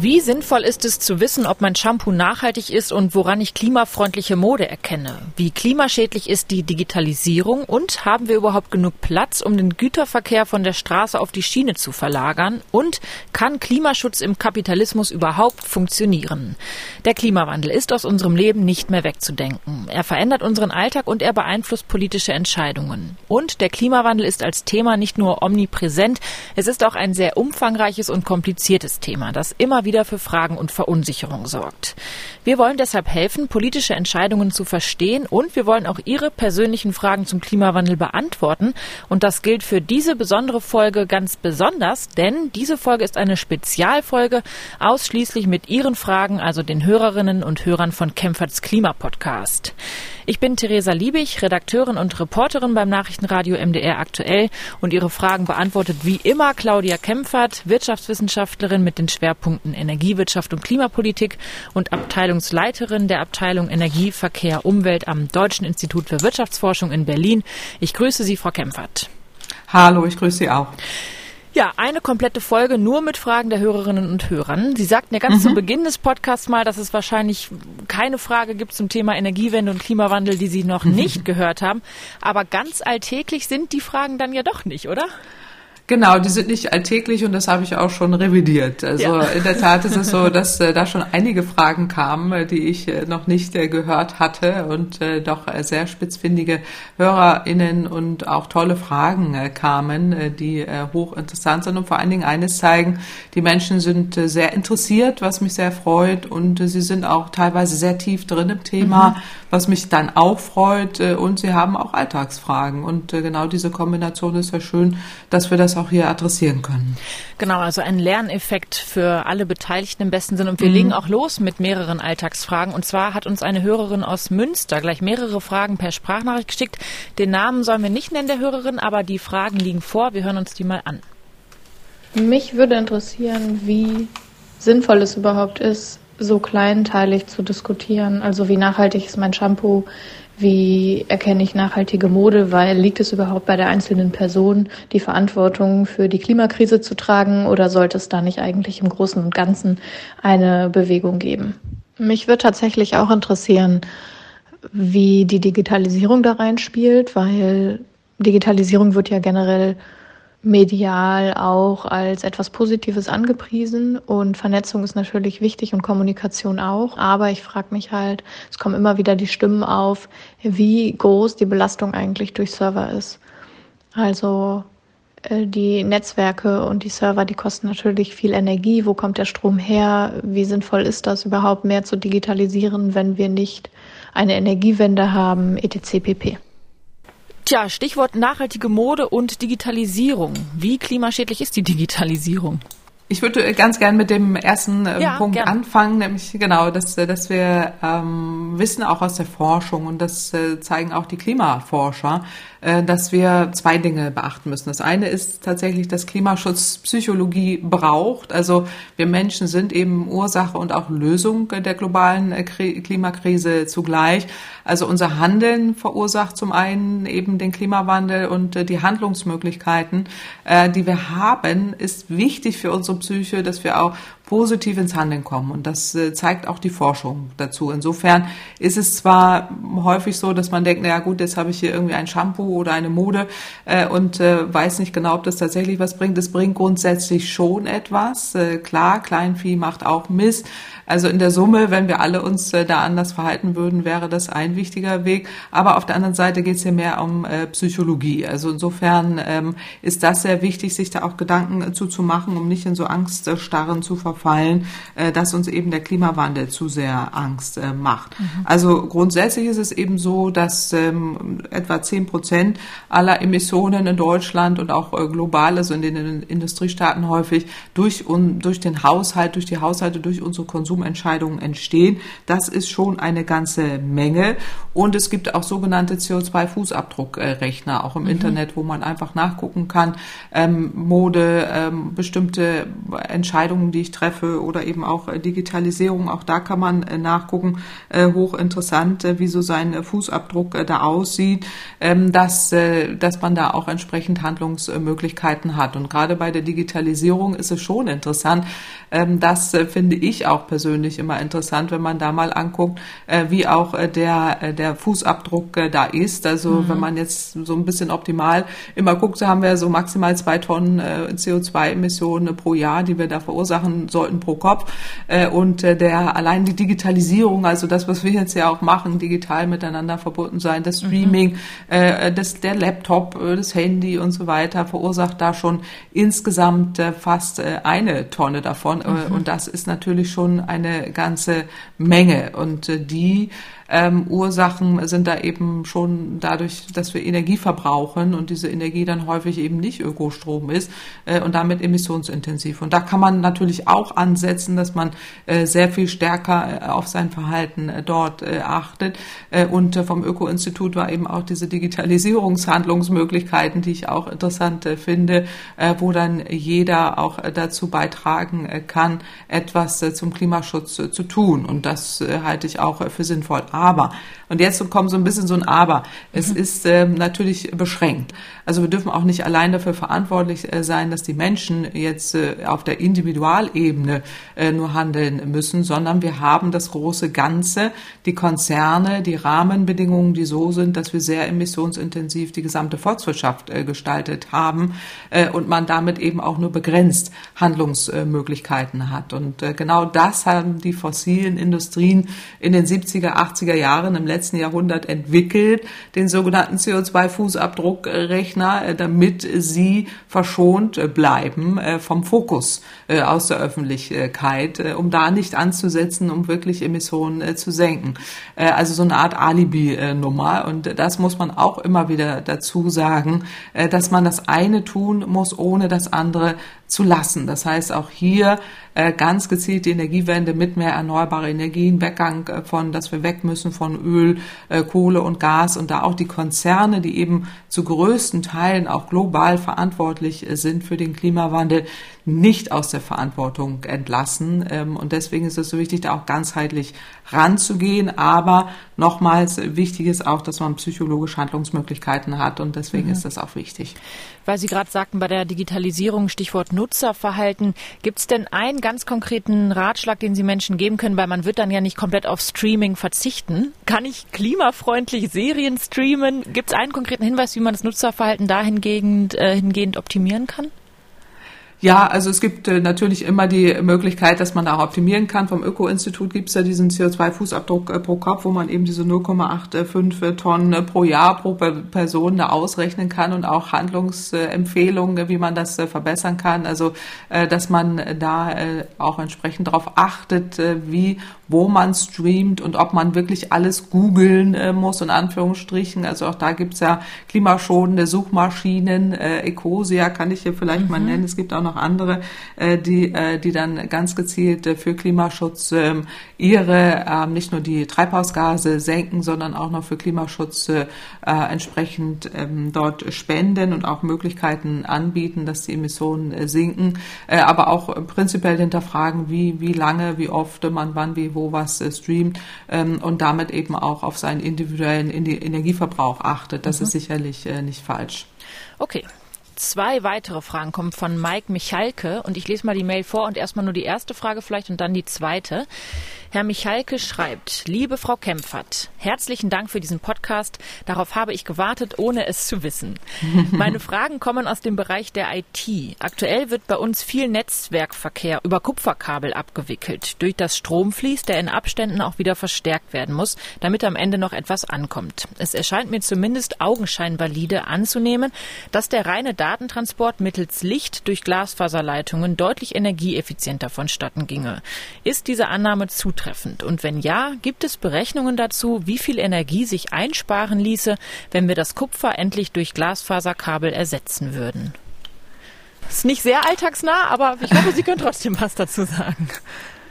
Wie sinnvoll ist es zu wissen, ob mein Shampoo nachhaltig ist und woran ich klimafreundliche Mode erkenne? Wie klimaschädlich ist die Digitalisierung und haben wir überhaupt genug Platz, um den Güterverkehr von der Straße auf die Schiene zu verlagern? Und kann Klimaschutz im Kapitalismus überhaupt funktionieren? Der Klimawandel ist aus unserem Leben nicht mehr wegzudenken. Er verändert unseren Alltag und er beeinflusst politische Entscheidungen. Und der Klimawandel ist als Thema nicht nur omnipräsent, es ist auch ein sehr umfangreiches und kompliziertes Thema, das immer wieder für Fragen und Verunsicherung sorgt. Wir wollen deshalb helfen, politische Entscheidungen zu verstehen und wir wollen auch Ihre persönlichen Fragen zum Klimawandel beantworten. Und das gilt für diese besondere Folge ganz besonders, denn diese Folge ist eine Spezialfolge ausschließlich mit Ihren Fragen, also den Hörerinnen und Hörern von Kempferts Klimapodcast. Ich bin Theresa Liebig, Redakteurin und Reporterin beim Nachrichtenradio MDR aktuell und Ihre Fragen beantwortet wie immer Claudia Kempfert, Wirtschaftswissenschaftlerin mit den Schwerpunkten Energiewirtschaft und Klimapolitik und Abteilungsleiterin der Abteilung Energie, Verkehr, Umwelt am Deutschen Institut für Wirtschaftsforschung in Berlin. Ich grüße Sie, Frau Kempfert. Hallo, ich grüße Sie auch. Ja, eine komplette Folge nur mit Fragen der Hörerinnen und Hörern. Sie sagten ja ganz mhm. zu Beginn des Podcasts mal, dass es wahrscheinlich keine Frage gibt zum Thema Energiewende und Klimawandel, die Sie noch mhm. nicht gehört haben. Aber ganz alltäglich sind die Fragen dann ja doch nicht, oder? Genau, die sind nicht alltäglich und das habe ich auch schon revidiert. Also ja. in der Tat ist es so, dass äh, da schon einige Fragen kamen, äh, die ich äh, noch nicht äh, gehört hatte und äh, doch äh, sehr spitzfindige HörerInnen und auch tolle Fragen kamen, die hochinteressant sind und vor allen Dingen eines zeigen, die Menschen sind sehr interessiert, was mich sehr freut und sie sind auch teilweise sehr tief drin im Thema, mhm. Was mich dann auch freut und sie haben auch Alltagsfragen und genau diese Kombination ist ja schön, dass wir das auch hier adressieren können. Genau, also ein Lerneffekt für alle Beteiligten im besten Sinn. Und wir mhm. legen auch los mit mehreren Alltagsfragen. Und zwar hat uns eine Hörerin aus Münster gleich mehrere Fragen per Sprachnachricht geschickt. Den Namen sollen wir nicht nennen der Hörerin, aber die Fragen liegen vor. Wir hören uns die mal an. Mich würde interessieren, wie sinnvoll es überhaupt ist, so kleinteilig zu diskutieren. Also wie nachhaltig ist mein Shampoo? Wie erkenne ich nachhaltige Mode? Weil liegt es überhaupt bei der einzelnen Person, die Verantwortung für die Klimakrise zu tragen? Oder sollte es da nicht eigentlich im Großen und Ganzen eine Bewegung geben? Mich würde tatsächlich auch interessieren, wie die Digitalisierung da reinspielt, weil Digitalisierung wird ja generell medial auch als etwas Positives angepriesen und Vernetzung ist natürlich wichtig und Kommunikation auch. Aber ich frage mich halt, es kommen immer wieder die Stimmen auf, wie groß die Belastung eigentlich durch Server ist. Also äh, die Netzwerke und die Server, die kosten natürlich viel Energie. Wo kommt der Strom her? Wie sinnvoll ist das überhaupt mehr zu digitalisieren, wenn wir nicht eine Energiewende haben, etc. pp. Tja, Stichwort nachhaltige Mode und Digitalisierung. Wie klimaschädlich ist die Digitalisierung? Ich würde ganz gern mit dem ersten äh, ja, Punkt gern. anfangen, nämlich genau, dass, äh, dass wir ähm, wissen auch aus der Forschung und das äh, zeigen auch die Klimaforscher, äh, dass wir zwei Dinge beachten müssen. Das eine ist tatsächlich, dass Klimaschutz Psychologie braucht. Also wir Menschen sind eben Ursache und auch Lösung der globalen äh, Klimakrise zugleich. Also unser Handeln verursacht zum einen eben den Klimawandel und äh, die Handlungsmöglichkeiten, die wir haben, ist wichtig für unsere Psyche, dass wir auch positiv ins Handeln kommen. Und das äh, zeigt auch die Forschung dazu. Insofern ist es zwar häufig so, dass man denkt, naja gut, jetzt habe ich hier irgendwie ein Shampoo oder eine Mode äh, und äh, weiß nicht genau, ob das tatsächlich was bringt. Es bringt grundsätzlich schon etwas. Äh, klar, Kleinvieh macht auch Mist. Also in der Summe, wenn wir alle uns äh, da anders verhalten würden, wäre das ein wichtiger Weg. Aber auf der anderen Seite geht es hier mehr um äh, Psychologie. Also insofern ähm, ist das sehr wichtig, sich da auch Gedanken äh, zuzumachen, um nicht in so Angststarren zu verfallen, äh, dass uns eben der Klimawandel zu sehr Angst macht. Mhm. Also grundsätzlich ist es eben so, dass ähm, etwa zehn Prozent aller Emissionen in Deutschland und auch global, also in den Industriestaaten häufig, durch, durch den Haushalt, durch die Haushalte, durch unsere Konsum Konsumentscheidungen entstehen. Das ist schon eine ganze Menge. Und es gibt auch sogenannte CO2-Fußabdruckrechner, auch im mhm. Internet, wo man einfach nachgucken kann, ähm, Mode, ähm, bestimmte Entscheidungen, die ich treffe, oder eben auch Digitalisierung. Auch da kann man nachgucken. Hochinteressant, wie so sein Fußabdruck da aussieht, ähm, dass, dass man da auch entsprechend Handlungsmöglichkeiten hat. Und gerade bei der Digitalisierung ist es schon interessant. Ähm, das finde ich auch persönlich immer interessant, wenn man da mal anguckt, wie auch der, der Fußabdruck da ist. Also mhm. wenn man jetzt so ein bisschen optimal immer guckt, so haben wir so maximal zwei Tonnen äh, CO2-Emissionen pro Jahr, die wir da verursachen sollten pro Kopf. Äh, und äh, der allein die Digitalisierung, also das, was wir jetzt ja auch machen, digital miteinander verbunden sein, das mhm. Streaming, mhm. das, der Laptop, das Handy und so weiter, verursacht da schon insgesamt fast eine Tonne davon. Mhm. Und das ist natürlich schon eine ganze Menge. Und die ähm, Ursachen sind da eben schon dadurch, dass wir Energie verbrauchen und diese Energie dann häufig eben nicht Ökostrom ist äh, und damit emissionsintensiv. Und da kann man natürlich auch ansetzen, dass man äh, sehr viel stärker äh, auf sein Verhalten äh, dort äh, achtet. Äh, und vom Öko-Institut war eben auch diese Digitalisierungshandlungsmöglichkeiten, die ich auch interessant finde, wo dann jeder auch dazu beitragen kann, etwas zum Klimaschutz zu tun. Und das halte ich auch für sinnvoll. Aber, und jetzt kommt so ein bisschen so ein Aber, es mhm. ist ähm, natürlich beschränkt. Also wir dürfen auch nicht allein dafür verantwortlich äh, sein, dass die Menschen jetzt äh, auf der Individualebene äh, nur handeln müssen, sondern wir haben das große Ganze, die Konzerne, die Rahmenbedingungen, die so sind, dass wir sehr emissionsintensiv die gesamte Volkswirtschaft äh, gestaltet haben äh, und man damit eben auch nur begrenzt Handlungsmöglichkeiten hat. Und äh, genau das haben die fossilen Industrien in den 70er, 80er Jahren im letzten Jahrhundert entwickelt, den sogenannten CO2-Fußabdruckrechner, äh, damit sie verschont äh, bleiben äh, vom Fokus aus der Öffentlichkeit, um da nicht anzusetzen, um wirklich Emissionen zu senken. Also so eine Art Alibi-Nummer. Und das muss man auch immer wieder dazu sagen, dass man das eine tun muss, ohne das andere zu lassen. Das heißt auch hier äh, ganz gezielt die Energiewende mit mehr erneuerbare Energien, Weggang äh, von, dass wir weg müssen von Öl, äh, Kohle und Gas und da auch die Konzerne, die eben zu größten Teilen auch global verantwortlich sind für den Klimawandel, nicht aus der Verantwortung entlassen. Ähm, und deswegen ist es so wichtig, da auch ganzheitlich ranzugehen. Aber nochmals wichtig ist auch, dass man psychologische Handlungsmöglichkeiten hat. Und deswegen mhm. ist das auch wichtig. Weil Sie gerade sagten, bei der Digitalisierung, Stichwort Nutzerverhalten, gibt es denn einen ganz konkreten Ratschlag, den Sie Menschen geben können? Weil man wird dann ja nicht komplett auf Streaming verzichten. Kann ich klimafreundlich Serien streamen? Gibt es einen konkreten Hinweis, wie man das Nutzerverhalten dahingehend äh, hingehend optimieren kann? Ja, also es gibt äh, natürlich immer die Möglichkeit, dass man da optimieren kann. Vom Öko-Institut gibt es ja diesen CO2-Fußabdruck äh, pro Kopf, wo man eben diese 0,85 Tonnen pro Jahr pro Person da ausrechnen kann und auch Handlungsempfehlungen, wie man das äh, verbessern kann. Also dass man da auch entsprechend darauf achtet, wie, wo man streamt und ob man wirklich alles googeln muss, in Anführungsstrichen. Also auch da gibt's ja klimaschonende Suchmaschinen, Ecosia kann ich hier vielleicht mhm. mal nennen. Es gibt auch noch andere, äh, die, äh, die dann ganz gezielt äh, für Klimaschutz ähm, ihre, ähm, nicht nur die Treibhausgase senken, sondern auch noch für Klimaschutz entsprechend ähm, dort spenden und auch Möglichkeiten anbieten, dass die Emissionen sinken, aber auch prinzipiell hinterfragen, wie, wie lange, wie oft man wann, wie, wo was streamt und damit eben auch auf seinen individuellen Energieverbrauch achtet. Das mhm. ist sicherlich nicht falsch. Okay, Zwei weitere Fragen kommen von Mike Michalke und ich lese mal die Mail vor und erstmal nur die erste Frage vielleicht und dann die zweite. Herr Michalke schreibt, liebe Frau Kempfert, herzlichen Dank für diesen Podcast. Darauf habe ich gewartet, ohne es zu wissen. Meine Fragen kommen aus dem Bereich der IT. Aktuell wird bei uns viel Netzwerkverkehr über Kupferkabel abgewickelt. Durch das Stromfließ, der in Abständen auch wieder verstärkt werden muss, damit am Ende noch etwas ankommt. Es erscheint mir zumindest augenscheinvalide anzunehmen, dass der reine Datentransport mittels Licht durch Glasfaserleitungen deutlich energieeffizienter vonstatten ginge. Ist diese Annahme zutreffend? Zutreffend? Und wenn ja, gibt es Berechnungen dazu, wie viel Energie sich einsparen ließe, wenn wir das Kupfer endlich durch Glasfaserkabel ersetzen würden? Ist nicht sehr alltagsnah, aber ich hoffe, Sie können trotzdem was dazu sagen.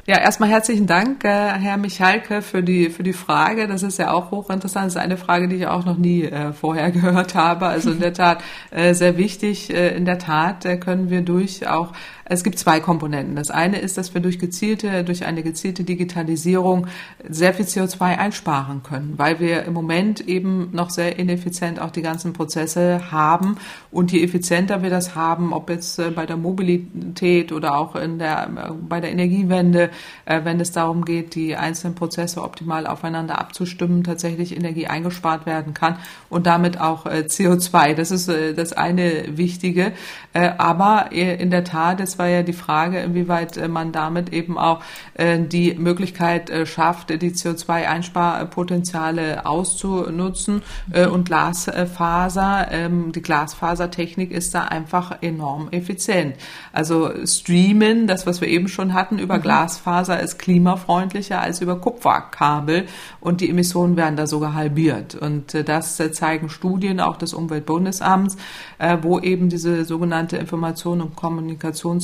Ja, erstmal herzlichen Dank, äh, Herr Michalke, für die, für die Frage. Das ist ja auch hochinteressant. Das ist eine Frage, die ich auch noch nie äh, vorher gehört habe. Also in der Tat äh, sehr wichtig. Äh, in der Tat äh, können wir durch auch Es gibt zwei Komponenten. Das eine ist, dass wir durch gezielte, durch eine gezielte Digitalisierung sehr viel CO2 einsparen können, weil wir im Moment eben noch sehr ineffizient auch die ganzen Prozesse haben. Und je effizienter wir das haben, ob jetzt äh, bei der Mobilität oder auch in der, äh, bei der Energiewende, äh, wenn es darum geht, die einzelnen Prozesse optimal aufeinander abzustimmen, tatsächlich Energie eingespart werden kann und damit auch CO2. Das ist das eine Wichtige. Aber in der Tat, es war ja die Frage, inwieweit man damit eben auch die Möglichkeit schafft, die CO2-Einsparpotenziale auszunutzen und Glasfaser, ähm, die Glasfasertechnik ist da einfach enorm effizient. Also streamen, das was wir eben schon hatten, über mhm. Glasfaser ist klimafreundlicher als über Kupferkabel und die Emissionen werden da sogar halbiert. Und äh, das äh, zeigen Studien auch des Umweltbundesamts, äh, wo eben diese sogenannte Information- und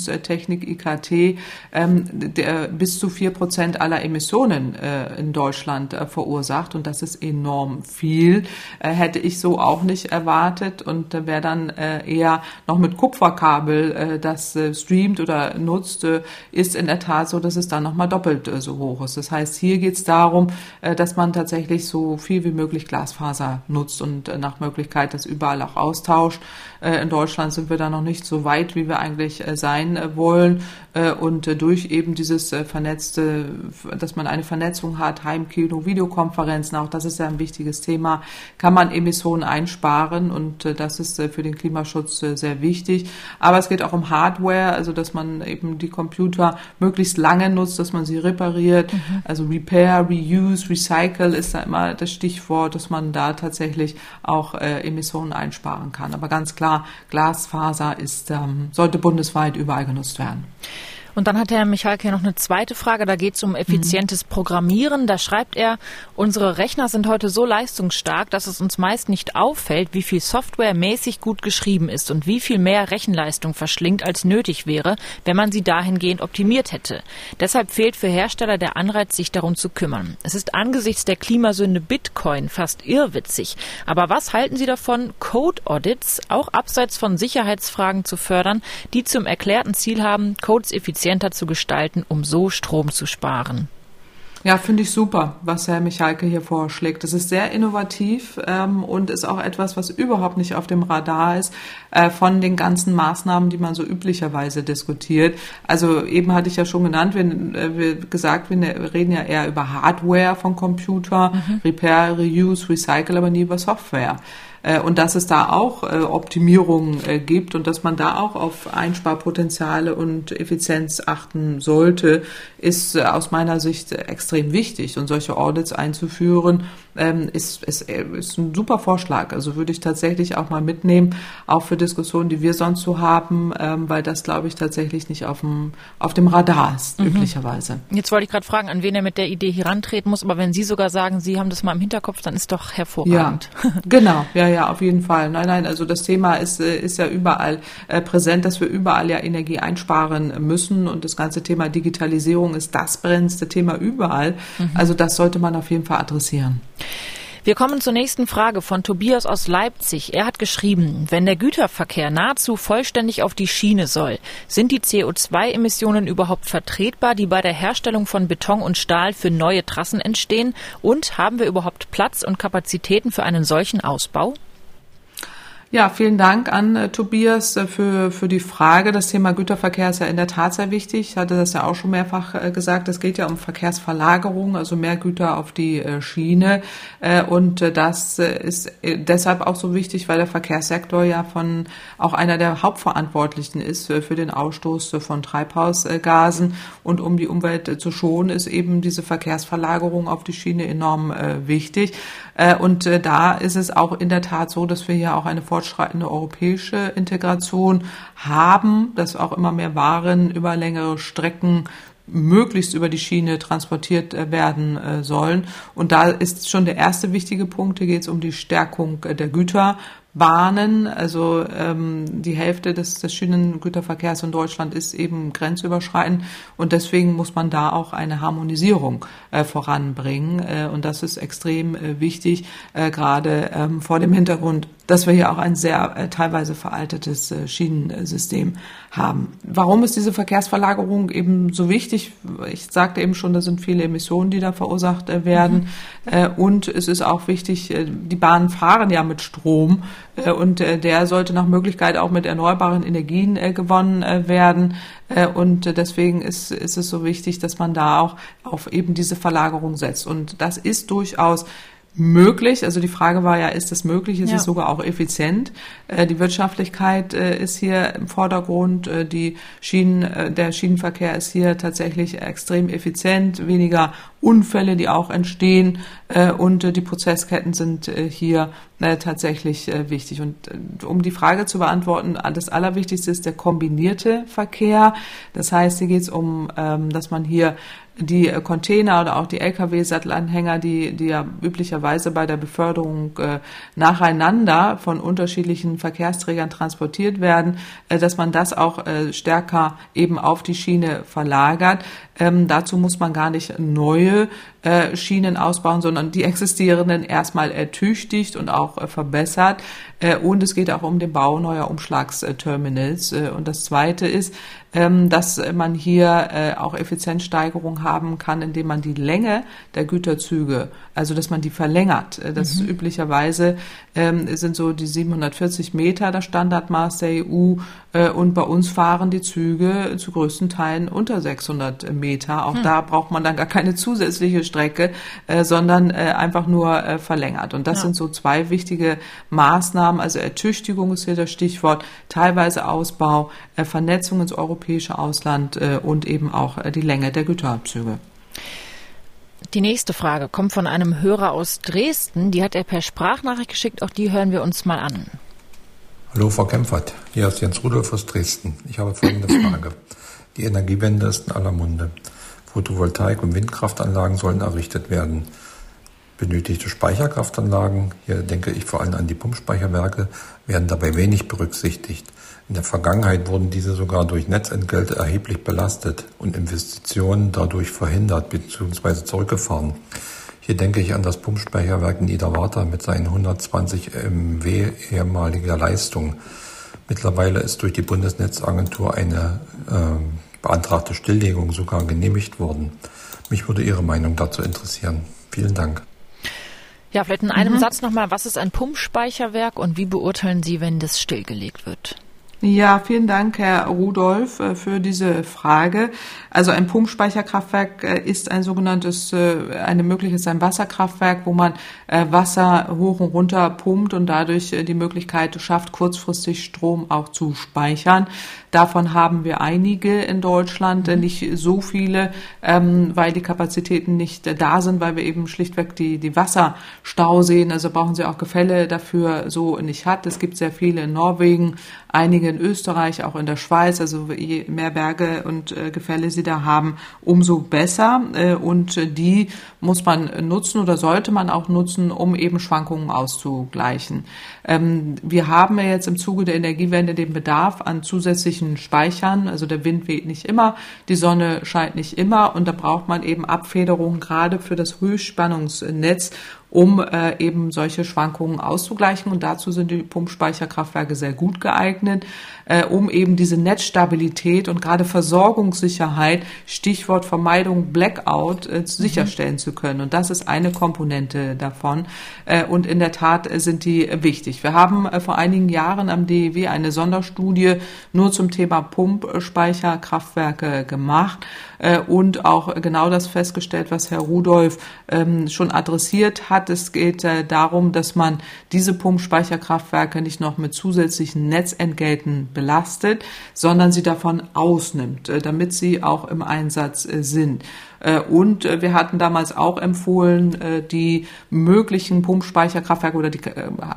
Kommunikationstechnik IKT ähm, bis zu vier Prozent aller Emissionen in Deutschland verursacht. Und das ist enorm viel. Hätte ich so auch nicht erwartet. Und wer dann eher noch mit Kupferkabel das streamt oder nutzt, ist in der Tat so, dass es dann nochmal doppelt so hoch ist. Das heißt, hier geht es darum, dass man tatsächlich so viel wie möglich Glasfaser nutzt und nach Möglichkeit das überall auch austauscht. Äh, in Deutschland sind wir da noch nicht so weit, wie wir eigentlich äh, sein äh, wollen. Und durch eben dieses vernetzte, dass man eine Vernetzung hat, Heimkino, Videokonferenzen, auch das ist ja ein wichtiges Thema, kann man Emissionen einsparen und das ist für den Klimaschutz sehr wichtig. Aber es geht auch um Hardware, also dass man eben die Computer möglichst lange nutzt, dass man sie repariert. Mhm. Also Repair, Reuse, Recycle ist da immer das Stichwort, dass man da tatsächlich auch Emissionen einsparen kann. Aber ganz klar, Glasfaser ist, ähm, sollte bundesweit überall genutzt werden. Und dann hat Herr Michalke noch eine zweite Frage, da geht es um effizientes Programmieren. Da schreibt er, unsere Rechner sind heute so leistungsstark, dass es uns meist nicht auffällt, wie viel Software mäßig gut geschrieben ist und wie viel mehr Rechenleistung verschlingt, als nötig wäre, wenn man sie dahingehend optimiert hätte. Deshalb fehlt für Hersteller der Anreiz, sich darum zu kümmern. Es ist angesichts der Klimasünde Bitcoin fast irrwitzig. Aber was halten Sie davon, Code-Audits auch abseits von Sicherheitsfragen zu fördern, die zum erklärten Ziel haben, Codes effizient effizienter zu gestalten, um so Strom zu sparen. Ja, finde ich super, was Herr Michalke hier vorschlägt. Das ist sehr innovativ ähm, und ist auch etwas, was überhaupt nicht auf dem Radar ist äh, von den ganzen Maßnahmen, die man so üblicherweise diskutiert. Also eben hatte ich ja schon genannt, wir, äh, wir gesagt, wir ne, reden ja eher über Hardware von Computer, mhm. Repair, Reuse, Recycle, aber nie über Software. Äh, und dass es da auch äh, Optimierungen äh, gibt und dass man da auch auf Einsparpotenziale und Effizienz achten sollte, ist aus meiner Sicht extrem wichtig. Und solche Audits einzuführen, ähm, ist, ist, ist ein super Vorschlag. Also würde ich tatsächlich auch mal mitnehmen, auch für Diskussionen, die wir sonst so haben, ähm, weil das, glaube ich, tatsächlich nicht auf dem, auf dem Radar ist, mhm. üblicherweise. Jetzt wollte ich gerade fragen, an wen er mit der Idee herantreten muss, aber wenn Sie sogar sagen, Sie haben das mal im Hinterkopf, dann ist doch hervorragend. Ja, genau, ja, ja, auf jeden Fall. Nein, nein, also das Thema ist, äh, ist ja überall äh, präsent, dass wir überall ja Energie einsparen müssen und das ganze Thema Digitalisierung ist das brennendste Thema überall. Mhm. Also das sollte man auf jeden Fall adressieren. Wir kommen zur nächsten Frage von Tobias aus Leipzig. Er hat geschrieben, wenn der Güterverkehr nahezu vollständig auf die Schiene soll, sind die CO2-Emissionen überhaupt vertretbar, die bei der Herstellung von Beton und Stahl für neue Trassen entstehen? Und haben wir überhaupt Platz und Kapazitäten für einen solchen Ausbau? Ja, vielen Dank an äh, Tobias äh, für, für die Frage. Das Thema Güterverkehr ist ja in der Tat sehr wichtig. Ich hatte das ja auch schon mehrfach äh, gesagt. Es geht ja um Verkehrsverlagerung, also mehr Güter auf die äh, Schiene. Äh, und das ist deshalb auch so wichtig, weil der Verkehrssektor ja von auch einer der Hauptverantwortlichen ist für, den Ausstoß von Treibhausgasen. Und um die Umwelt zu schonen, ist eben diese Verkehrsverlagerung auf die Schiene enorm wichtig. und da ist es auch in der Tat so, dass wir hier auch eine Fortschritt fortschreitende europäische Integration haben, dass auch immer mehr Waren über längere Strecken möglichst über die Schiene transportiert äh, werden äh, sollen. Und da ist schon der erste wichtige Punkt. Hier geht es um die Stärkung äh, der Güter Bahnen. Also ähm, die Hälfte des, des Schienengüterverkehrs in Deutschland ist eben grenzüberschreitend und deswegen muss man da auch eine Harmonisierung äh, voranbringen. Äh, und das ist extrem äh, wichtig, äh, gerade ähm, vor dem Hintergrund, dass wir hier auch ein sehr äh, teilweise veraltetes äh, Schienensystem haben. Warum ist diese Verkehrsverlagerung eben so wichtig? Ich sagte eben schon, da sind viele Emissionen, die da verursacht äh, werden. Mhm. Und es ist auch wichtig, die Bahnen fahren ja mit Strom und der sollte nach Möglichkeit auch mit erneuerbaren Energien gewonnen werden. Und deswegen ist, ist es so wichtig, dass man da auch auf eben diese Verlagerung setzt. Und das ist durchaus möglich. Also die Frage war ja, ist es möglich? Ist ja. es sogar auch effizient? Äh, die Wirtschaftlichkeit äh, ist hier im Vordergrund. Äh, die Schienen, der Schienenverkehr ist hier tatsächlich extrem effizient. Weniger Unfälle, die auch entstehen. und die Prozessketten sind hier tatsächlich wichtig. Und um die Frage zu beantworten, das Allerwichtigste ist der kombinierte Verkehr. Das heißt, hier geht es um, ähm, dass man hier die äh, Container oder auch die Lkw-Sattelanhänger, die, die ja üblicherweise bei der Beförderung äh, nacheinander von unterschiedlichen Verkehrsträgern transportiert werden, äh, dass man das auch äh, stärker eben auf die Schiene verlagert. Ähm, dazu muss man gar nicht neue äh, Schienen ausbauen, sondern die existierenden erstmal ertüchtigt und auch äh, verbessert. Äh, und es geht auch um den Bau neuer Umschlagsterminals. Äh, und das Zweite ist, ähm, dass man hier äh, auch Effizienzsteigerung haben kann, indem man die Länge der Güterzüge, also dass man die verlängert. Äh, das mhm. üblicherweise ähm, sind so die 740 Meter das Standardmaß der EU und bei uns fahren die Züge zu größten Teilen unter 600 Meter. Auch hm. da braucht man dann gar keine zusätzliche Strecke, äh, sondern äh, einfach nur äh, verlängert. Und das ja. sind so zwei wichtige Maßnahmen. Also Ertüchtigung ist hier das Stichwort, teilweise Ausbau, äh, Vernetzung ins europäische Ausland äh, und eben auch die Länge der Güterabzüge. Die nächste Frage kommt von einem Hörer aus Dresden. Die hat er per Sprachnachricht geschickt. Auch die hören wir uns mal an. Hallo Frau Kempfert, hier ist Jens Rudolf aus Dresden. Ich habe folgende Frage. Die Energiewende ist in aller Munde. Photovoltaik- und Windkraftanlagen sollen errichtet werden. Benötigte Speicherkraftanlagen, hier denke ich vor allem an die Pumpspeicherwerke, werden dabei wenig berücksichtigt. In der Vergangenheit wurden diese sogar durch Netzentgelte erheblich belastet und Investitionen dadurch verhindert bzw. zurückgefahren. Hier denke ich an das Pumpspeicherwerk Niederwarta mit seinen 120 MW ehemaliger Leistung. Mittlerweile ist durch die Bundesnetzagentur eine äh, beantragte Stilllegung sogar genehmigt worden. Mich würde Ihre Meinung dazu interessieren. Vielen Dank. Ja, vielleicht in einem mhm. Satz nochmal, was ist ein Pumpspeicherwerk und wie beurteilen Sie, wenn das stillgelegt wird? Ja, vielen Dank, Herr Rudolf, äh, für diese Frage. Also ein Pumpspeicherkraftwerk äh, ist ein sogenanntes, äh, eine mögliches ein Wasserkraftwerk, wo man Wasser hoch und runter pumpt und dadurch die Möglichkeit schafft, kurzfristig Strom auch zu speichern. Davon haben wir einige in Deutschland, mhm. nicht so viele, ähm, weil die Kapazitäten nicht da sind, weil wir eben schlichtweg die, die Wasserstauseen, also brauchen sie auch Gefälle dafür so nicht hat. Es gibt sehr viele in Norwegen, einige in Österreich, auch in der Schweiz. Also je mehr Berge und äh, Gefälle sie da haben, umso besser. Äh, und die muss man nutzen oder sollte man auch nutzen, um eben Schwankungen auszugleichen. Ähm, wir haben ja jetzt im Zuge der Energiewende den Bedarf an zusätzlichen Speichern. Also der Wind weht nicht immer, die Sonne scheint nicht immer und da braucht man eben Abfederungen gerade für das Höchstspannungsnetz um äh, eben solche Schwankungen auszugleichen. Und dazu sind die Pumpspeicherkraftwerke sehr gut geeignet, äh, um eben diese Netzstabilität und gerade Versorgungssicherheit, Stichwort Vermeidung Blackout, äh, mhm. sicherstellen zu können. Und das ist eine Komponente davon. Äh, und in der Tat sind die wichtig. Wir haben äh, vor einigen Jahren am DEW eine Sonderstudie nur zum Thema Pumpspeicherkraftwerke gemacht äh, und auch genau das festgestellt, was Herr Rudolph ähm, schon adressiert hat. Es geht äh, darum, dass man diese Pumpspeicherkraftwerke nicht noch mit zusätzlichen Netzentgelten belastet, sondern sie davon ausnimmt, äh, damit sie auch im Einsatz äh, sind. Äh, und äh, wir hatten damals auch empfohlen, äh, die möglichen Pumpspeicherkraftwerke oder die,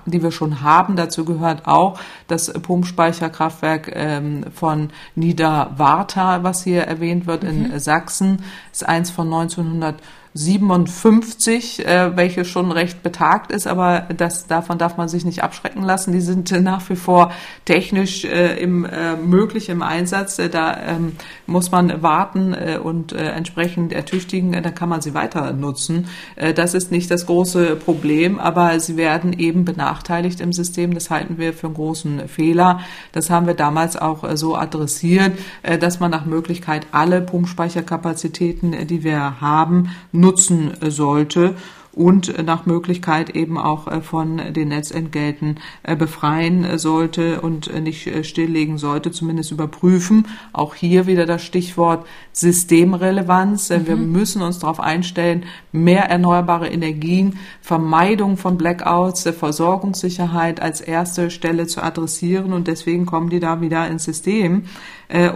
die wir schon haben. Dazu gehört auch das Pumpspeicherkraftwerk ähm, von Niederwarta, was hier erwähnt wird mhm. in Sachsen. ist eins von 1900 57, äh, welche schon recht betagt ist, aber das, davon darf man sich nicht abschrecken lassen. Die sind äh, nach wie vor technisch äh, im, äh, möglich im Einsatz. Äh, da ähm, muss man warten äh, und äh, entsprechend ertüchtigen, äh, dann kann man sie weiter nutzen. Äh, das ist nicht das große Problem, aber sie werden eben benachteiligt im System. Das halten wir für einen großen Fehler. Das haben wir damals auch äh, so adressiert, äh, dass man nach Möglichkeit alle Pumpspeicherkapazitäten, äh, die wir haben, nutzen sollte und nach Möglichkeit eben auch äh, von den Netzentgelten äh, befreien sollte und äh, nicht stilllegen sollte, zumindest überprüfen. Auch hier wieder das Stichwort Systemrelevanz. Mhm. Wir müssen uns darauf einstellen, mehr erneuerbare Energien, Vermeidung von Blackouts, Versorgungssicherheit als erste Stelle zu adressieren und deswegen kommen die da wieder ins System.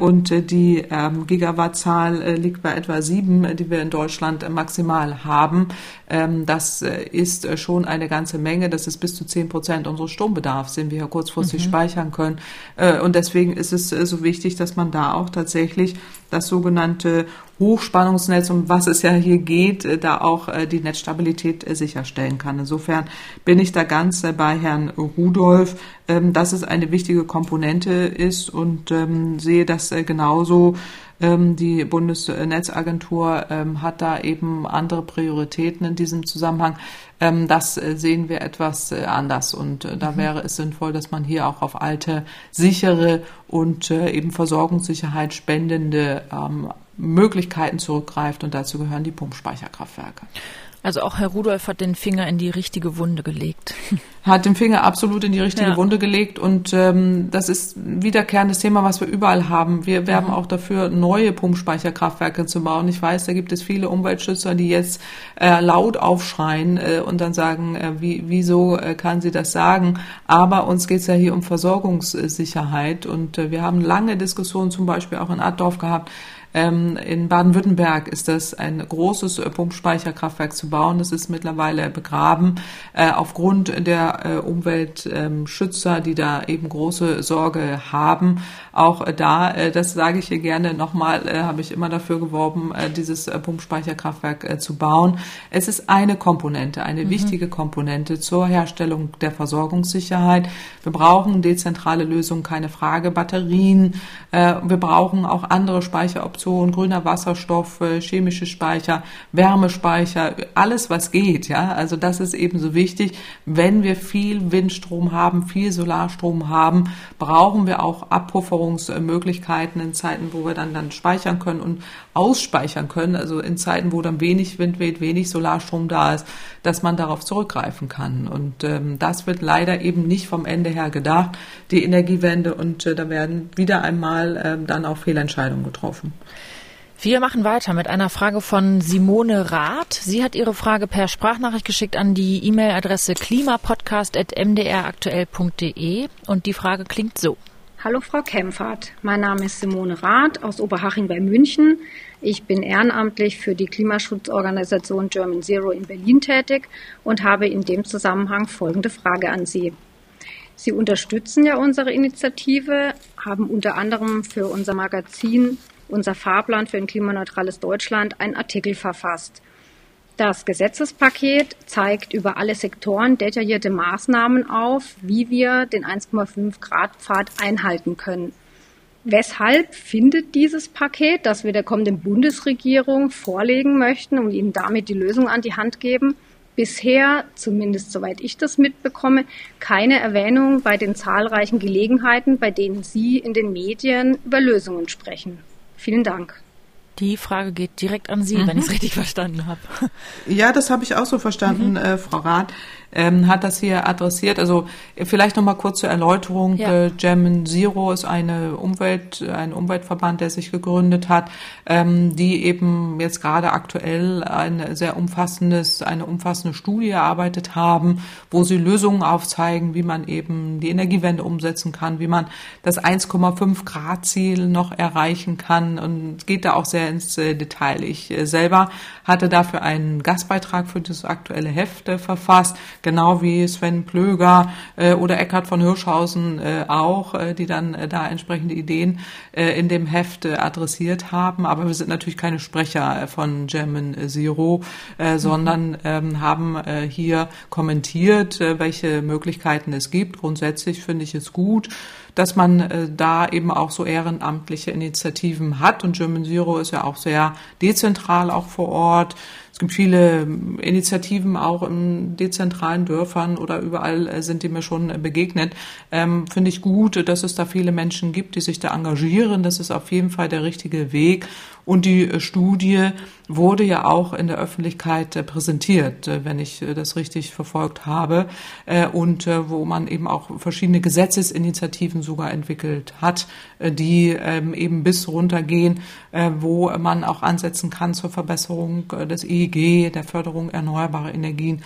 Und die ähm, Gigawattzahl liegt bei etwa sieben, die wir in Deutschland maximal haben. Ähm, das äh, ist äh, schon eine ganze Menge. Das ist bis zu zehn Prozent unseres Strombedarfs, den wir hier kurzfristig mhm. speichern können. Äh, und deswegen ist es so wichtig, dass man da auch tatsächlich das sogenannte Hochspannungsnetz, um was es ja hier geht, da auch die Netzstabilität sicherstellen kann. Insofern bin ich da ganz bei Herrn Rudolf, ähm, dass es eine wichtige Komponente ist und ähm, sehe das genauso die Bundesnetzagentur ähm, hat da eben andere Prioritäten in diesem Zusammenhang. Ähm, das äh, sehen wir etwas äh, anders und äh, da mhm. wäre es sinnvoll, dass man hier auch auf alte, sichere und eben Versorgungssicherheit spendende Möglichkeiten zurückgreift und dazu gehören die Pumpspeicherkraftwerke. Also auch Herr Rudolph hat den Finger in die richtige Wunde gelegt. Hat den Finger absolut in die richtige ja. Wunde gelegt und ähm, das ist wiederkehrendes Thema, was wir überall haben. Wir werben mhm. auch dafür, neue Pumpspeicherkraftwerke zu bauen. Ich weiß, da gibt es viele Umweltschützer, die jetzt äh, laut aufschreien äh, und dann sagen, äh, wie, wieso äh, kann sie das sagen? Aber uns geht es ja hier um Versorgungssicherheit und äh, wir haben lange Diskussionen zum Beispiel auch in Addorf gehabt, ähm, in Baden-Württemberg ist das ein großes äh, Pumpspeicherkraftwerk zu bauen. Das ist mittlerweile begraben äh, aufgrund der äh, Umweltschützer, die da eben große Sorge haben. Auch da, das sage ich hier gerne nochmal, habe ich immer dafür geworben, dieses Pumpspeicherkraftwerk zu bauen. Es ist eine Komponente, eine mhm. wichtige Komponente zur Herstellung der Versorgungssicherheit. Wir brauchen dezentrale Lösungen, keine Frage, Batterien. Wir brauchen auch andere Speicheroptionen Option, grüner Wasserstoff, äh, chemische Speicher, Wärmespeicher, alles was geht, ja. Also das ist eben so wichtig. Wenn wir viel Windstrom haben, viel Solarstrom haben, brauchen wir auch Abpufferungsmöglichkeiten in Zeiten, wo wir dann dann speichern können und ausspeichern können, also in Zeiten, wo dann wenig Wind weht, wenig Solarstrom da ist, dass man darauf zurückgreifen kann. Und ähm, das wird leider eben nicht vom Ende her gedacht, die Energiewende, und äh, da werden wieder einmal äh, dann auch Fehlentscheidungen getroffen. Wir machen weiter mit einer Frage von Simone Rath. Sie hat ihre Frage per Sprachnachricht geschickt an die E-Mail-Adresse klimapodcast.mdraktuell.de und die Frage klingt so. Hallo Frau Kempfert, mein Name ist Simone Rath aus Oberhaching bei München. Ich bin ehrenamtlich für die Klimaschutzorganisation German Zero in Berlin tätig und habe in dem Zusammenhang folgende Frage an Sie. Sie unterstützen ja unsere Initiative, haben unter anderem für unser Magazin unser Fahrplan für ein klimaneutrales Deutschland, einen Artikel verfasst. Das Gesetzespaket zeigt über alle Sektoren detaillierte Maßnahmen auf, wie wir den 1,5 Grad Pfad einhalten können. Weshalb findet dieses Paket, das wir der kommenden Bundesregierung vorlegen möchten und ihnen damit die Lösung an die Hand geben, bisher, zumindest soweit ich das mitbekomme, keine Erwähnung bei den zahlreichen Gelegenheiten, bei denen Sie in den Medien über Lösungen sprechen? Vielen Dank. Die Frage geht direkt an Sie, mhm. wenn ich es richtig verstanden habe. Ja, das habe ich auch so verstanden, mhm. äh, Frau Rath ähm, hat das hier adressiert. Also vielleicht noch mal kurz zur Erläuterung. Ja. Äh, German Zero ist eine Umwelt, ein Umweltverband, der sich gegründet hat, ähm, die eben jetzt gerade aktuell ein sehr umfassendes, eine umfassende Studie erarbeitet haben, wo sie Lösungen aufzeigen, wie man eben die Energiewende umsetzen kann, wie man das 1,5 Grad Ziel noch erreichen kann und geht da auch sehr ins äh, Detail. Ich äh, selber hatte dafür einen Gastbeitrag für das aktuelle Heft äh, verfasst genau wie Sven Plöger äh, oder Eckhard von Hirschhausen äh, auch, äh, die dann äh, da entsprechende Ideen äh, in dem Heft äh, adressiert haben. Aber wir sind natürlich keine Sprecher äh, von German Zero, äh, sondern ähm, haben äh, hier kommentiert, äh, welche Möglichkeiten es gibt. Grundsätzlich finde ich es gut dass man äh, da eben auch so ehrenamtliche Initiativen hat. Und German Zero ist ja auch sehr dezentral auch vor Ort. Es gibt viele ähm, Initiativen auch in dezentralen Dörfern oder überall äh, sind die mir schon äh, begegnet. Ähm, Finde ich gut, dass es da viele Menschen gibt, die sich da engagieren. Das ist auf jeden Fall der richtige Weg. Und die äh, Studie wurde ja auch in der Öffentlichkeit präsentiert, wenn ich das richtig verfolgt habe, und wo man eben auch verschiedene Gesetzesinitiativen sogar entwickelt hat, die ähm, eben bis runtergehen, wo man auch ansetzen kann zur Verbesserung des EEG, der Förderung erneuerbarer Energien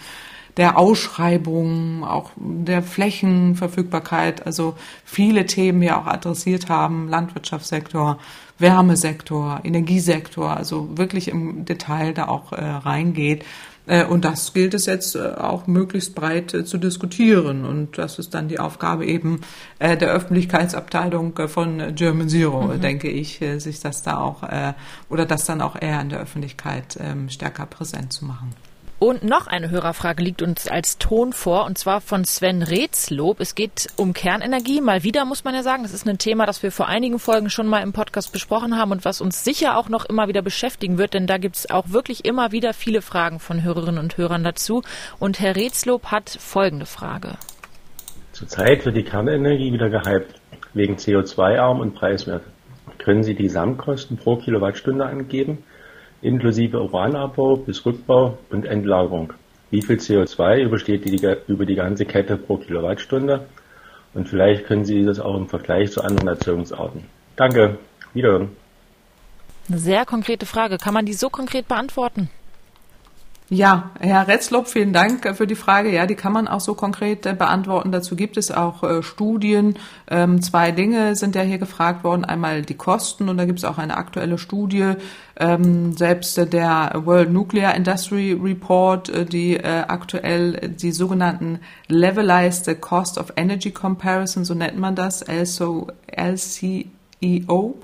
der Ausschreibung, auch der Flächenverfügbarkeit, also viele Themen ja auch adressiert haben, Landwirtschaftssektor, Wärmesektor, Energiesektor, also wirklich im Detail da auch äh, reingeht. Äh, und das gilt es jetzt äh, auch möglichst breit äh, zu diskutieren. Und das ist dann die Aufgabe eben der Öffentlichkeitsabteilung von German Zero, mhm. denke ich, sich das da auch oder das dann auch eher in der Öffentlichkeit ähm, stärker präsent zu machen. Und noch eine Hörerfrage liegt uns als Ton vor, und zwar von Sven Rätslob. Es geht um Kernenergie. Mal wieder muss man ja sagen, das ist ein Thema, das wir vor einigen Folgen schon mal im Podcast besprochen haben und was uns sicher auch noch immer wieder beschäftigen wird, denn da gibt es auch wirklich immer wieder viele Fragen von Hörerinnen und Hörern dazu. Und Herr Rätslob hat folgende Frage. Zurzeit wird die Kernenergie wieder gehypt, wegen CO2-arm und preiswert. Können Sie die Gesamtkosten pro Kilowattstunde angeben? Inklusive Uranabbau bis Rückbau und Endlagerung. Wie viel CO2 übersteht die, über die ganze Kette pro Kilowattstunde? Und vielleicht können Sie das auch im Vergleich zu anderen Erzeugungsarten. Danke. Wiederhören. Eine sehr konkrete Frage. Kann man die so konkret beantworten? Ja, Herr Retzlob, vielen Dank äh, für die Frage. Ja, die kann man auch so konkret äh, beantworten. Dazu gibt es auch äh, Studien. Ähm, zwei Dinge sind ja hier gefragt worden. Einmal die Kosten und da gibt es auch eine aktuelle Studie. Ähm, selbst der World Nuclear Industry Report, die aktuell die sogenannten Levelized Cost of Energy Comparison, so nennt man das, LCO, LCEO,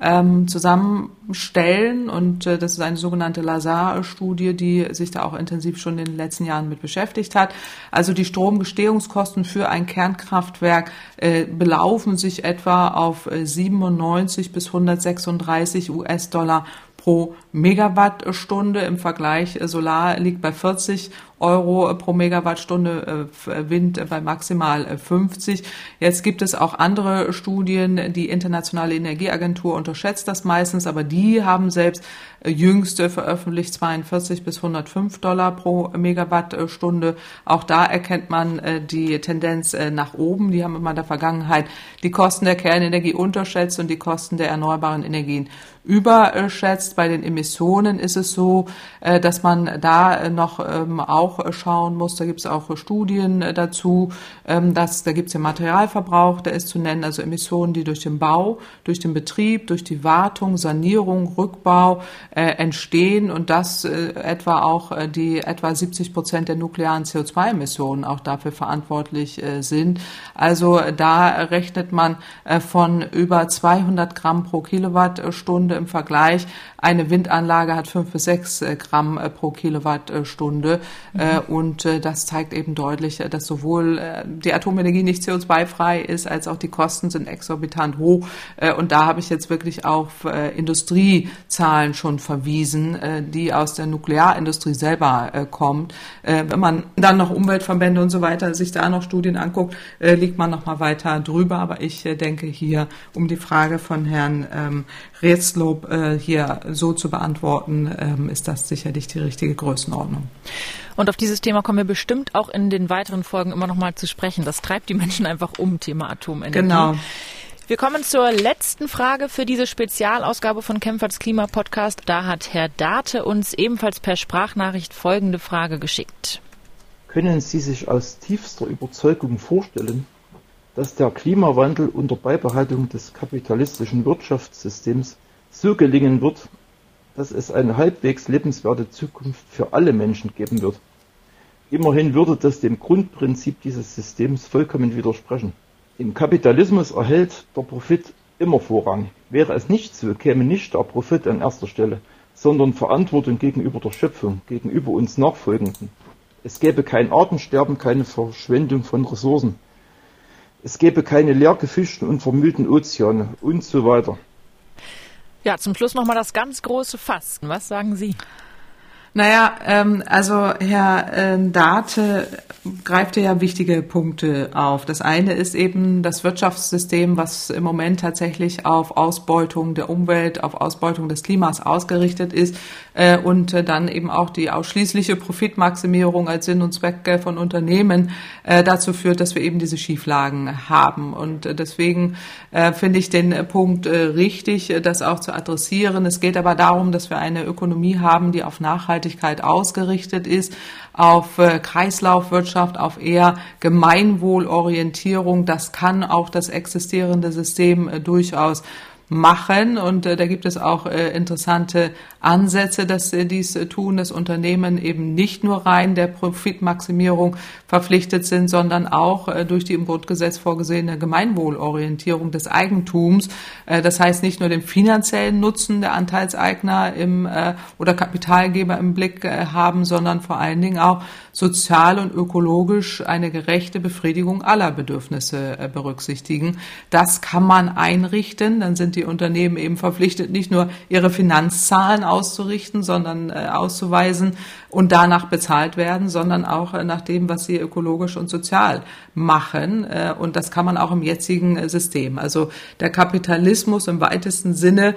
ähm, zusammenstellen. Und äh, das ist eine sogenannte Lazar-Studie, die sich da auch intensiv schon in den letzten Jahren mit beschäftigt hat. Also die Stromgestehungskosten für ein Kernkraftwerk äh, belaufen sich etwa auf 97 äh, bis 136 US-Dollar pro Megawattstunde. Im Vergleich äh, Solar liegt bei 40 Euro pro Megawattstunde, äh, Wind bei maximal 50. Äh, Jetzt gibt es auch andere Studien. Die Internationale Energieagentur unterschätzt das meistens, aber die haben selbst jüngste veröffentlicht 42 bis 105 Dollar pro Megawattstunde. Auch da erkennt man die Tendenz nach oben. Die haben immer in der Vergangenheit die Kosten der Kernenergie unterschätzt und die Kosten der erneuerbaren Energien überschätzt. Bei den Emissionen ist es so, äh, dass man da noch ähm, auch schauen muss. Da gibt es auch Studien äh, dazu, ähm, dass da gibt es ja Materialverbrauch, der ist zu nennen, also Emissionen, die durch den Bau, durch den Betrieb, durch die Wartung, Sanierung, Rückbau äh, entstehen und dass etwa auch die etwa 70 Prozent der nuklearen CO2-Emissionen auch dafür verantwortlich sind. Also da rechnet man von über 200 Gramm pro Kilowattstunde im Vergleich. Eine Windanlage hat fünf bis sechs äh, Gramm äh, pro Kilowattstunde. Mhm. Und das zeigt eben deutlich, dass sowohl die Atomenergie nicht CO2-frei ist, als auch die Kosten sind exorbitant hoch. Und da habe ich jetzt wirklich auf Industriezahlen schon verwiesen, die aus der Nuklearindustrie selber kommt. Wenn man dann noch Umweltverbände und so weiter sich da noch Studien anguckt, liegt man noch mal weiter drüber. Aber ich denke hier um die Frage von Herrn ähm, Rätzlow Lob äh, hier so zu beantworten, ähm, ist das sicherlich die richtige Größenordnung. Und auf dieses Thema kommen wir bestimmt auch in den weiteren Folgen immer noch mal zu sprechen. Das treibt die Menschen einfach um, Thema Atomenergie. Genau. Wir kommen zur letzten Frage für diese Spezialausgabe von Kempferts Klimapodcast. Da hat Herr Date uns ebenfalls per Sprachnachricht folgende Frage geschickt. Können Sie sich aus tiefster Überzeugung vorstellen, dass der Klimawandel unter Beibehaltung des kapitalistischen Wirtschaftssystems so gelingen wird, dass es eine halbwegs lebenswerte Zukunft für alle Menschen geben wird. Immerhin würde das dem Grundprinzip dieses Systems vollkommen widersprechen. Im Kapitalismus erhält der Profit immer Vorrang. Wäre es nicht so, käme nicht der Profit an erster Stelle, sondern Verantwortung gegenüber der Schöpfung, gegenüber uns Nachfolgenden. Es gäbe kein Artensterben, keine Verschwendung von Ressourcen. Es gäbe keine leer gefischten und vermüllten Ozeane und so weiter. Ja, zum Schluss nochmal das ganz große Fasten. Was sagen Sie? Naja, ähm, also Herr äh, Date greift ja wichtige Punkte auf. Das eine ist eben das Wirtschaftssystem, was im Moment tatsächlich auf Ausbeutung der Umwelt, auf Ausbeutung des Klimas ausgerichtet ist äh, und äh, dann eben auch die ausschließliche Profitmaximierung als Sinn und Zweck äh, von Unternehmen äh, dazu führt, dass wir eben diese Schieflagen haben. Und äh, deswegen finde ich den Punkt richtig, das auch zu adressieren. Es geht aber darum, dass wir eine Ökonomie haben, die auf Nachhaltigkeit ausgerichtet ist, auf Kreislaufwirtschaft, auf eher Gemeinwohlorientierung. Das kann auch das existierende System durchaus machen. Und äh, da gibt es auch äh, interessante Ansätze, dass sie dies äh, tun, dass Unternehmen eben nicht nur rein der Profitmaximierung verpflichtet sind, sondern auch äh, durch die im Grundgesetz vorgesehene Gemeinwohlorientierung des Eigentums. Äh, das heißt nicht nur den finanziellen Nutzen der Anteilseigner im, äh, oder Kapitalgeber im Blick äh, haben, sondern vor allen Dingen auch sozial und ökologisch eine gerechte Befriedigung aller Bedürfnisse äh, berücksichtigen. Das kann man einrichten. Dann sind die Unternehmen eben verpflichtet, nicht nur ihre Finanzzahlen auszurichten, sondern äh, auszuweisen und danach bezahlt werden, sondern auch äh, nach dem, was sie ökologisch und sozial machen. Und das kann man auch im jetzigen System. Also der Kapitalismus im weitesten Sinne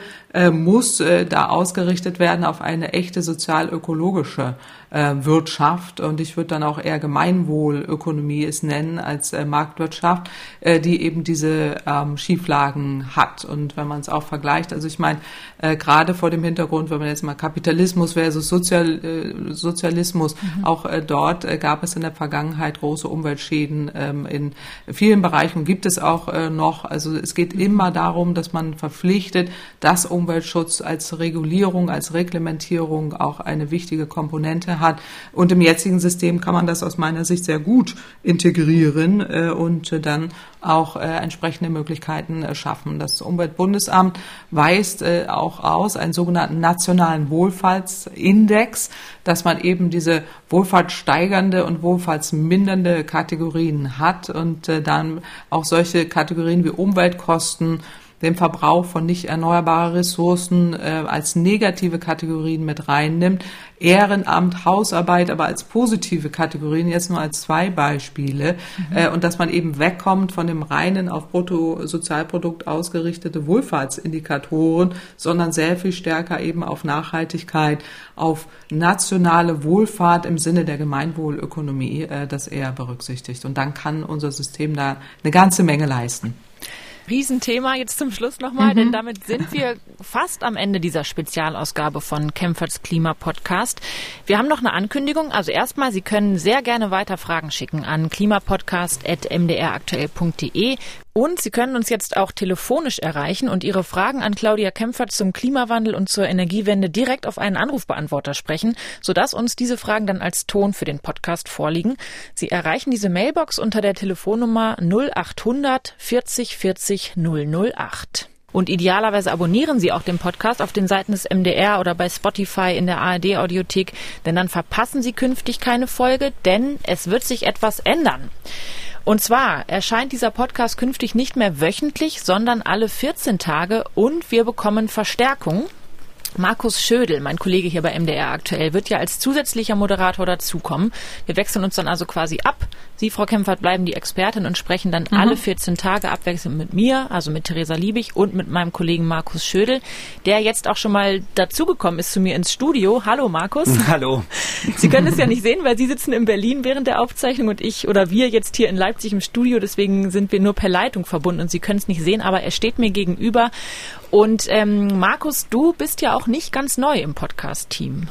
muss da ausgerichtet werden auf eine echte sozial-ökologische äh, Wirtschaft. Und ich würde dann auch eher Gemeinwohlökonomie es nennen als Marktwirtschaft, die eben diese ähm, Schieflagen hat. Und wenn man es auch vergleicht, also ich meine, gerade vor dem Hintergrund, wenn man jetzt mal Kapitalismus versus Sozial, Sozialismus, mhm. auch dort gab es in der Vergangenheit große Umweltschäden ähm, in vielen Bereichen gibt es auch noch. Also es geht immer darum, dass man verpflichtet, dass Umweltschutz als Regulierung, als Reglementierung auch eine wichtige Komponente hat. Und im jetzigen System kann man das aus meiner Sicht sehr gut integrieren äh, und dann auch äh, entsprechende Möglichkeiten äh, schaffen. Das Umweltbundesamt weist äh, auch aus einen sogenannten nationalen Wohlfahrtsindex, dass man eben diese wohlfahrtssteigernde und wohlfahrtsmindernde Kategorien hat und äh, dann auch solche Kategorien wie Umweltkosten, den Verbrauch von nicht erneuerbaren Ressourcen äh, als negative Kategorien mit reinnimmt. Ehrenamt, Hausarbeit, aber als positive Kategorien, jetzt nur als zwei Beispiele. Mhm. Äh, und dass man eben wegkommt von dem reinen auf Bruttosozialprodukt ausgerichtete Wohlfahrtsindikatoren, sondern sehr viel stärker eben auf Nachhaltigkeit, auf nationale Wohlfahrt im Sinne der Gemeinwohlökonomie, äh, das eher berücksichtigt. Und dann kann unser System da eine ganze Menge leisten. Riesenthema jetzt zum Schluss nochmal, mhm. denn damit sind wir fast am Ende dieser Spezialausgabe von Kempferts Klima Podcast. Wir haben noch eine Ankündigung. Also erstmal, Sie können sehr gerne weiter Fragen schicken an klimapodcast.mdraktuell.de. Und Sie können uns jetzt auch telefonisch erreichen und Ihre Fragen an Claudia Kempfert zum Klimawandel und zur Energiewende direkt auf einen Anrufbeantworter sprechen, sodass uns diese Fragen dann als Ton für den Podcast vorliegen. Sie erreichen diese Mailbox unter der Telefonnummer 0800 40 40 008. Und idealerweise abonnieren Sie auch den Podcast auf den Seiten des MDR oder bei Spotify in der ARD Audiothek, denn dann verpassen Sie künftig keine Folge, denn es wird sich etwas ändern. Und zwar erscheint dieser Podcast künftig nicht mehr wöchentlich, sondern alle 14 Tage und wir bekommen Verstärkung. Markus Schödel, mein Kollege hier bei MDR aktuell, wird ja als zusätzlicher Moderator dazukommen. Wir wechseln uns dann also quasi ab. Sie, Frau Kempfert, bleiben die Expertin und sprechen dann mhm. alle 14 Tage abwechselnd mit mir, also mit Theresa Liebig und mit meinem Kollegen Markus Schödel, der jetzt auch schon mal dazugekommen ist zu mir ins Studio. Hallo Markus. Hallo. Sie können es ja nicht sehen, weil Sie sitzen in Berlin während der Aufzeichnung und ich oder wir jetzt hier in Leipzig im Studio. Deswegen sind wir nur per Leitung verbunden und Sie können es nicht sehen, aber er steht mir gegenüber. Und ähm, Markus, du bist ja auch nicht ganz neu im Podcast-Team.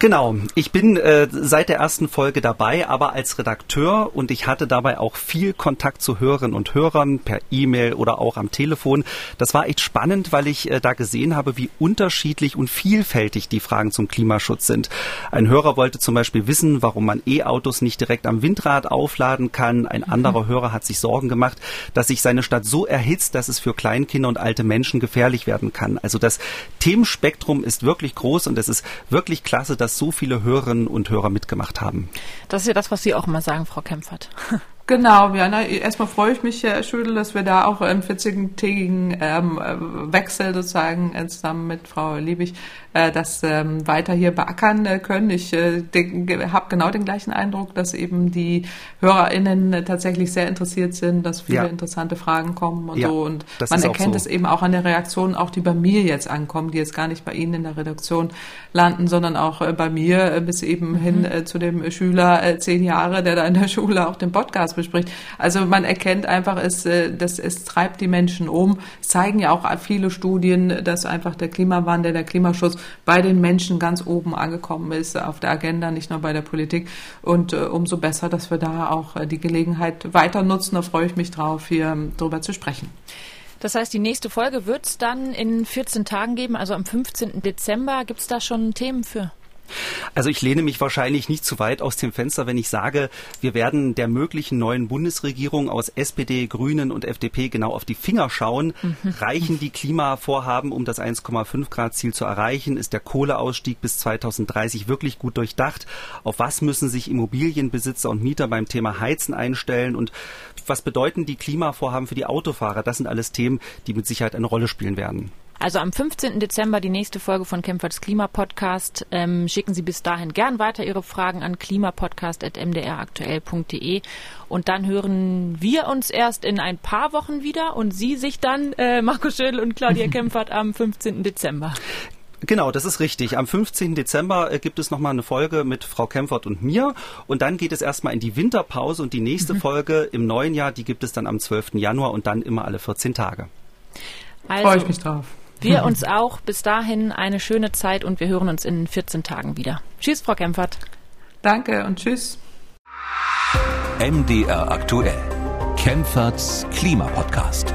Genau, ich bin äh, seit der ersten Folge dabei, aber als Redakteur und ich hatte dabei auch viel Kontakt zu Hörerinnen und Hörern per E-Mail oder auch am Telefon. Das war echt spannend, weil ich äh, da gesehen habe, wie unterschiedlich und vielfältig die Fragen zum Klimaschutz sind. Ein Hörer wollte zum Beispiel wissen, warum man E-Autos nicht direkt am Windrad aufladen kann. Ein mhm. anderer Hörer hat sich Sorgen gemacht, dass sich seine Stadt so erhitzt, dass es für Kleinkinder und alte Menschen gefährlich werden kann. Also das Themenspektrum ist wirklich groß und es ist wirklich klasse, dass dass so viele Hörerinnen und Hörer mitgemacht haben. Das ist ja das, was Sie auch immer sagen, Frau Kempfert. Genau, ja, na, erstmal freue ich mich, Herr Schödel, dass wir da auch im 14-tägigen ähm, Wechsel sozusagen äh, zusammen mit Frau Liebig äh, das ähm, weiter hier beackern äh, können. Ich äh, habe genau den gleichen Eindruck, dass eben die HörerInnen tatsächlich sehr interessiert sind, dass viele ja. interessante Fragen kommen und ja, so. Und man erkennt so. es eben auch an der Reaktion, auch die bei mir jetzt ankommen, die jetzt gar nicht bei Ihnen in der Redaktion landen, sondern auch äh, bei mir äh, bis eben mhm. hin äh, zu dem Schüler äh, zehn Jahre, der da in der Schule auch den Podcast bespricht. Also man erkennt einfach, es, äh, dass es treibt die Menschen um. Es zeigen ja auch viele Studien, dass einfach der Klimawandel, der Klimaschutz bei den Menschen ganz oben angekommen ist auf der Agenda, nicht nur bei der Politik. Und äh, umso besser, dass wir da auch äh, die Gelegenheit weiter nutzen. Da freue ich mich drauf, hier ähm, drüber zu sprechen. Das heißt, die nächste Folge wird es dann in 14 Tagen geben, also am 15. Dezember. Gibt es da schon Themen für? Also ich lehne mich wahrscheinlich nicht zu weit aus dem Fenster, wenn ich sage, wir werden der möglichen neuen Bundesregierung aus SPD, Grünen und FDP genau auf die Finger schauen. Mhm. Reichen die Klimavorhaben, um das 1,5 Grad Ziel zu erreichen? Ist der Kohleausstieg bis 2030 wirklich gut durchdacht? Auf was müssen sich Immobilienbesitzer und Mieter beim Thema Heizen einstellen? Und was bedeuten die Klimavorhaben für die Autofahrer? Das sind alles Themen, die mit Sicherheit eine Rolle spielen werden. Also am 15. Dezember die nächste Folge von Kempferts Klimapodcast. Ähm, schicken Sie bis dahin gern weiter Ihre Fragen an klimapodcast.mdraktuell.de und dann hören wir uns erst in ein paar Wochen wieder und Sie sich dann, äh, Markus Schödel und Claudia Kempfert, am 15. Dezember. Genau, das ist richtig. Am 15. Dezember äh, gibt es nochmal eine Folge mit Frau Kempfert und mir. Und dann geht es erstmal in die Winterpause und die nächste mhm. Folge im neuen Jahr, die gibt es dann am 12. Januar und dann immer alle 14 Tage. Also, Freue ich mich drauf. Wir uns auch. Bis dahin eine schöne Zeit und wir hören uns in 14 Tagen wieder. Tschüss, Frau Kempfert. Danke und tschüss. MDR aktuell. Kempferts Klimapodcast.